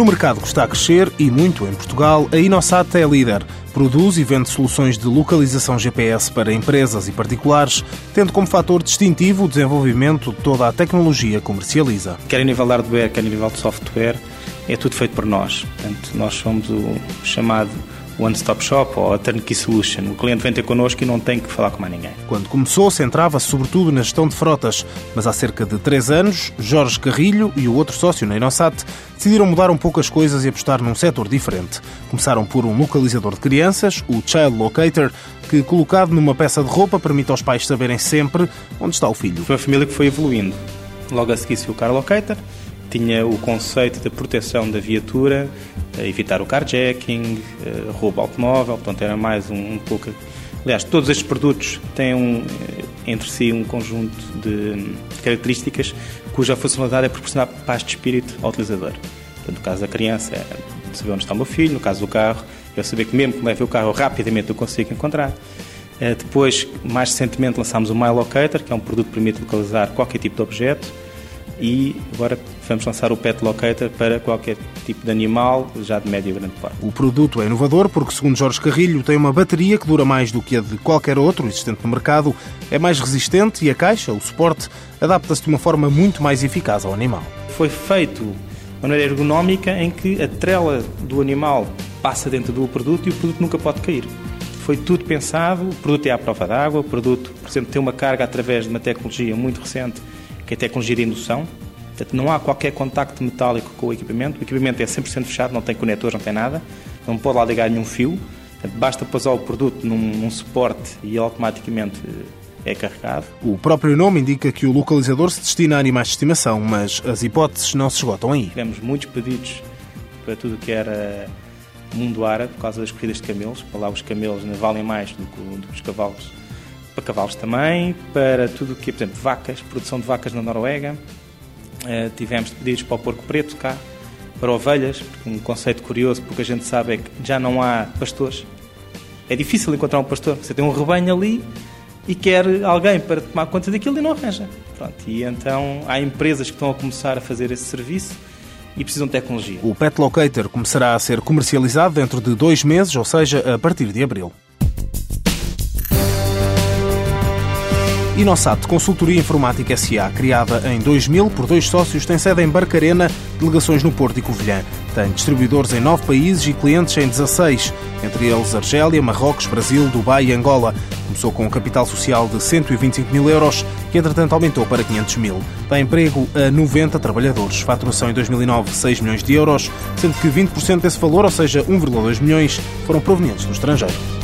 No mercado que está a crescer, e muito em Portugal, a Inosat é líder. Produz e vende soluções de localização GPS para empresas e particulares, tendo como fator distintivo o desenvolvimento de toda a tecnologia comercializa. Quer a nível de hardware, quer a nível de software, é tudo feito por nós. Portanto, nós somos o chamado one-stop shop ou a turnkey solution. O cliente vem ter connosco e não tem que falar com mais ninguém. Quando começou, centrava-se sobretudo na gestão de frotas, mas há cerca de três anos, Jorge Carrilho e o outro sócio na Inosat decidiram mudar um pouco as coisas e apostar num setor diferente. Começaram por um localizador de crianças, o Child Locator, que colocado numa peça de roupa permite aos pais saberem sempre onde está o filho. Foi uma família que foi evoluindo. Logo a seguir se o Car Locator, tinha o conceito da proteção da viatura, evitar o carjacking, eh, roubo automóvel, portanto era mais um, um pouco... Aliás, todos estes produtos têm um, eh, entre si um conjunto de características cuja funcionalidade é proporcionar paz de espírito ao utilizador. Portanto, no caso da criança é saber onde está o meu filho, no caso do carro, eu saber que mesmo que leve o carro rapidamente eu consigo encontrar. Eh, depois, mais recentemente, lançámos o My Locator, que é um produto que permite localizar qualquer tipo de objeto e agora vamos lançar o Pet Locator para qualquer tipo de animal, já de médio e grande porte. O produto é inovador porque, segundo Jorge Carrilho, tem uma bateria que dura mais do que a de qualquer outro existente no mercado, é mais resistente e a caixa, o suporte, adapta-se de uma forma muito mais eficaz ao animal. Foi feito de maneira ergonómica em que a trela do animal passa dentro do produto e o produto nunca pode cair. Foi tudo pensado, o produto é à prova d'água, o produto, por exemplo, tem uma carga através de uma tecnologia muito recente que é a tecnologia de indução. Portanto, não há qualquer contacto metálico com o equipamento. O equipamento é 100% fechado, não tem conectores, não tem nada. Não pode lá ligar nenhum fio. Portanto, basta pousar o produto num, num suporte e automaticamente eh, é carregado. O próprio nome indica que o localizador se destina a animais de estimação, mas as hipóteses não se esgotam aí. Tivemos muitos pedidos para tudo o que era mundo árabe, por causa das corridas de camelos. Para lá os camelos valem mais do que os cavalos para cavalos também, para tudo o que é, por exemplo, vacas, produção de vacas na Noruega. Uh, tivemos pedidos para o porco preto cá, para ovelhas, um conceito curioso, porque a gente sabe é que já não há pastores. É difícil encontrar um pastor. Você tem um rebanho ali e quer alguém para tomar conta daquilo e não arranja. Pronto, e então há empresas que estão a começar a fazer esse serviço e precisam de tecnologia. O Pet Locator começará a ser comercializado dentro de dois meses, ou seja, a partir de abril. Inosat Consultoria Informática SA, criada em 2000 por dois sócios, tem sede em Barcarena, delegações no Porto e Covilhã. Tem distribuidores em nove países e clientes em 16, entre eles Argélia, Marrocos, Brasil, Dubai e Angola. Começou com um capital social de 125 mil euros, que entretanto aumentou para 500 mil. Dá emprego a 90 trabalhadores. Faturação em 2009, 6 milhões de euros, sendo que 20% desse valor, ou seja, 1,2 milhões, foram provenientes do estrangeiro.